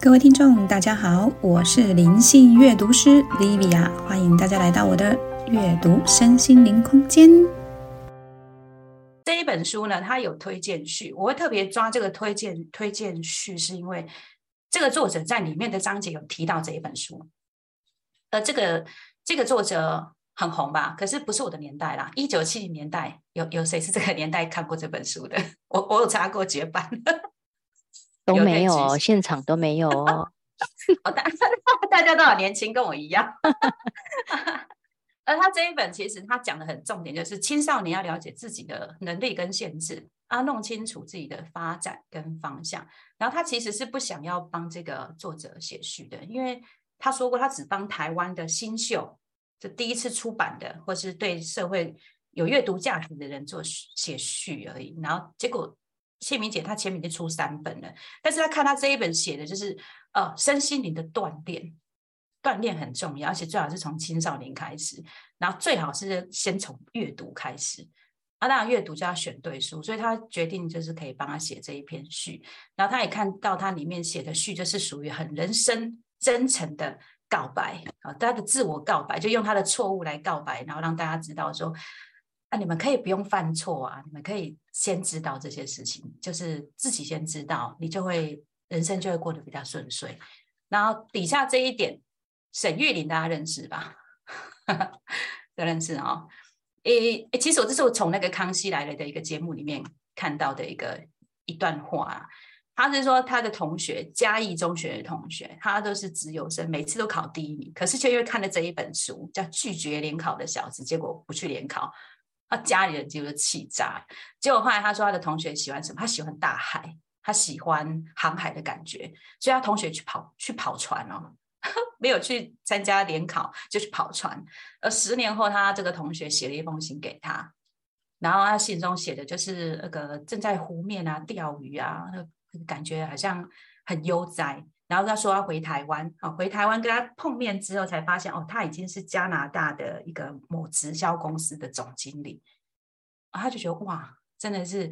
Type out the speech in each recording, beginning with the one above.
各位听众，大家好，我是灵性阅读师 Livia，欢迎大家来到我的阅读身心灵空间。这一本书呢，它有推荐序，我会特别抓这个推荐推荐序，是因为这个作者在里面的章节有提到这一本书。呃，这个这个作者很红吧？可是不是我的年代啦，一九七零年代有有谁是这个年代看过这本书的？我我有查过绝版。都没有，现场都没有哦。大 大家都好年轻，跟我一样。而他这一本其实他讲的很重点，就是青少年要了解自己的能力跟限制，啊，弄清楚自己的发展跟方向。然后他其实是不想要帮这个作者写序的，因为他说过他只帮台湾的新秀，就第一次出版的，或是对社会有阅读价值的人做写序而已。然后结果。谢明姐她前面已经出三本了，但是她看她这一本写的就是呃身心灵的锻炼，锻炼很重要，而且最好是从青少年开始，然后最好是先从阅读开始。啊，当然阅读就要选对书，所以他决定就是可以帮他写这一篇序。然后他也看到他里面写的序就是属于很人生真诚的告白啊，他的自我告白，就用他的错误来告白，然后让大家知道说。啊，你们可以不用犯错啊，你们可以先知道这些事情，就是自己先知道，你就会人生就会过得比较顺遂。然后底下这一点，沈玉玲大家认识吧？都认识哦。诶，其实我这是我从那个康熙来了的一个节目里面看到的一个一段话，他是说他的同学嘉义中学的同学，他都是自由生，每次都考第一名，可是却因为看了这一本书叫《拒绝联考的小子》，结果不去联考。他家里人就是气炸，结果后来他说他的同学喜欢什么？他喜欢大海，他喜欢航海的感觉，所以他同学去跑去跑船哦，没有去参加联考就去跑船。而十年后，他这个同学写了一封信给他，然后他信中写的就是那个正在湖面啊钓鱼啊，感觉好像很悠哉。然后他说要回台湾，啊，回台湾跟他碰面之后才发现，哦，他已经是加拿大的一个某直销公司的总经理，啊，他就觉得哇，真的是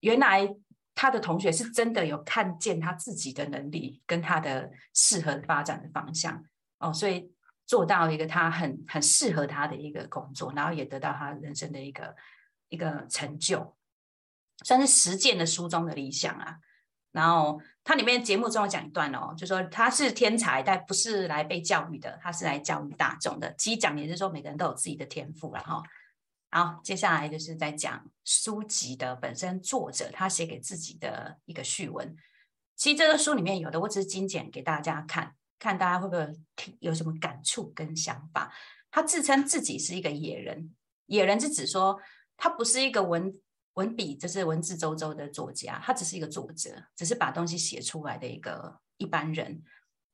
原来他的同学是真的有看见他自己的能力跟他的适合发展的方向，哦，所以做到一个他很很适合他的一个工作，然后也得到他人生的一个一个成就，算是实践了书中的理想啊。然后它里面节目中有讲一段哦，就说他是天才，但不是来被教育的，他是来教育大众的。其实讲也是说每个人都有自己的天赋然后。好，接下来就是在讲书籍的本身作者他写给自己的一个序文。其实这个书里面有的，我只是精简给大家看看，大家会不会听有什么感触跟想法？他自称自己是一个野人，野人是指说他不是一个文。文笔就是文字周周的作家，他只是一个作者，只是把东西写出来的一个一般人。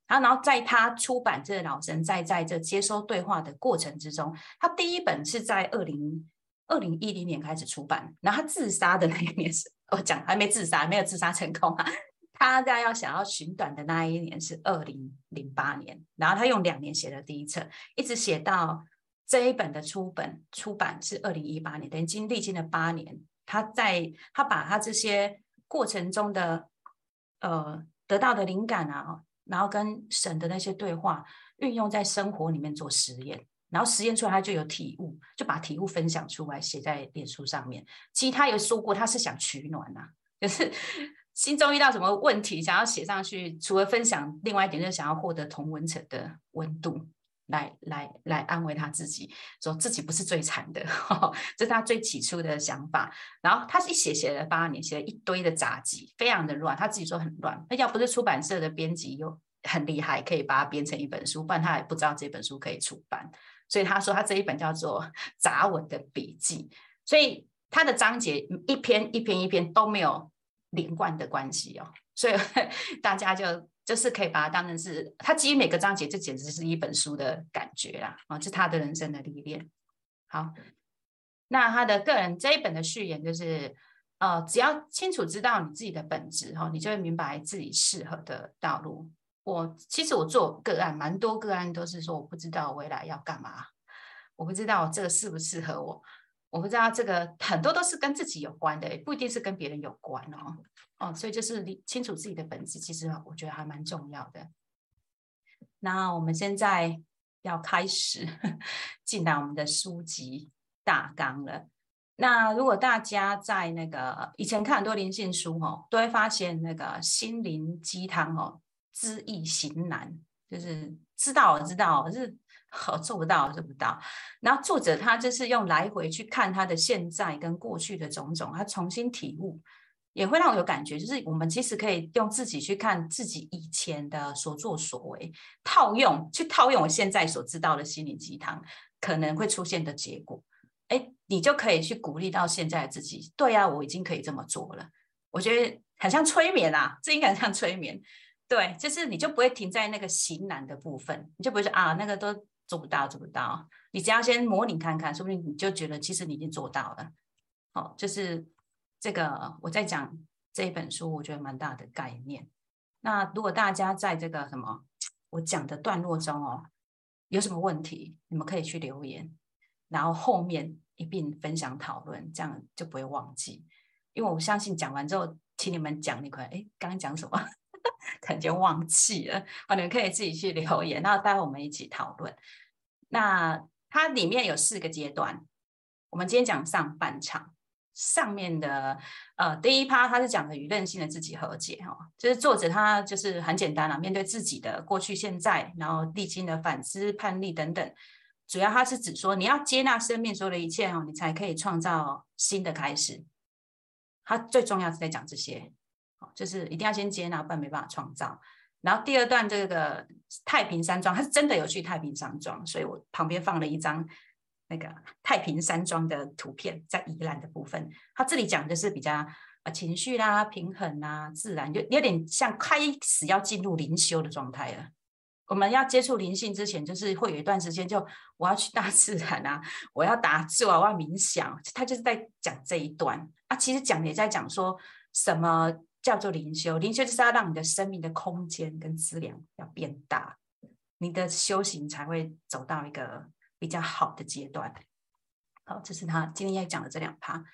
然后，然后在他出版这老生在在这接收对话的过程之中，他第一本是在二零二零一零年开始出版，然后他自杀的那一年是，我讲还没自杀，没有自杀成功啊。他在要想要寻短的那一年是二零零八年，然后他用两年写的第一册，一直写到这一本的出本出版是二零一八年，等于经历经了八年。他在他把他这些过程中的呃得到的灵感啊，然后跟神的那些对话运用在生活里面做实验，然后实验出来他就有体悟，就把体悟分享出来写在脸书上面。其实他有说过他是想取暖呐，就是心中遇到什么问题想要写上去，除了分享，另外一点就是想要获得同温层的温度。来来来安慰他自己，说自己不是最惨的，这是他最起初的想法。然后他是一写写了八年，写了一堆的杂记，非常的乱。他自己说很乱。那要不是出版社的编辑又很厉害，可以把它编成一本书，不然他也不知道这本书可以出版。所以他说他这一本叫做《杂文的笔记》，所以他的章节一篇一篇一篇都没有连贯的关系哦。所以 大家就。就是可以把它当成是，它基于每个章节，这简直是一本书的感觉啦！啊，是他的人生的历练。好，那他的个人这一本的序言就是，呃，只要清楚知道你自己的本质哈，你就会明白自己适合的道路。我其实我做个案，蛮多个案都是说，我不知道未来要干嘛，我不知道这个适不适合我。我不知道这个很多都是跟自己有关的，也不一定是跟别人有关哦。哦，所以就是你清楚自己的本质，其实我觉得还蛮重要的。那我们现在要开始 进到我们的书籍大纲了。那如果大家在那个以前看很多灵性书哦，都会发现那个心灵鸡汤哦，知易行难，就是知道知道，可是好做不到做不到。然后作者他就是用来回去看他的现在跟过去的种种，他重新体悟。也会让我有感觉，就是我们其实可以用自己去看自己以前的所作所为，套用去套用我现在所知道的心灵鸡汤可能会出现的结果，哎，你就可以去鼓励到现在的自己。对呀，我已经可以这么做了。我觉得很像催眠啊，这应该很像催眠。对，就是你就不会停在那个型男的部分，你就不会说啊，那个都做不到，做不到。你只要先模拟看看，说不定你就觉得其实你已经做到了。好，就是。这个我在讲这一本书，我觉得蛮大的概念。那如果大家在这个什么我讲的段落中哦，有什么问题，你们可以去留言，然后后面一并分享讨论，这样就不会忘记。因为我相信讲完之后，听你们讲，你可能哎，刚刚讲什么，可能就忘记了。好，你们可以自己去留言，然后待会我们一起讨论。那它里面有四个阶段，我们今天讲上半场。上面的呃第一趴，它是讲的与任性的自己和解哈，就是作者他就是很简单了，面对自己的过去、现在，然后历经的反思、叛逆等等，主要他是指说你要接纳生命所有的一切哦，你才可以创造新的开始。他最重要是在讲这些，就是一定要先接纳，不然没办法创造。然后第二段这个太平山庄，他是真的有去太平山庄，所以我旁边放了一张。那个太平山庄的图片在宜兰的部分，他这里讲的是比较啊情绪啦、平衡啊、自然，就有点像开始要进入灵修的状态了。我们要接触灵性之前，就是会有一段时间，就我要去大自然啊，我要打坐，我要冥想。他就是在讲这一段啊，其实讲也在讲说什么叫做灵修，灵修就是要让你的生命的空间跟质量要变大，你的修行才会走到一个。比较好的阶段，好，这是他今天要讲的这两趴。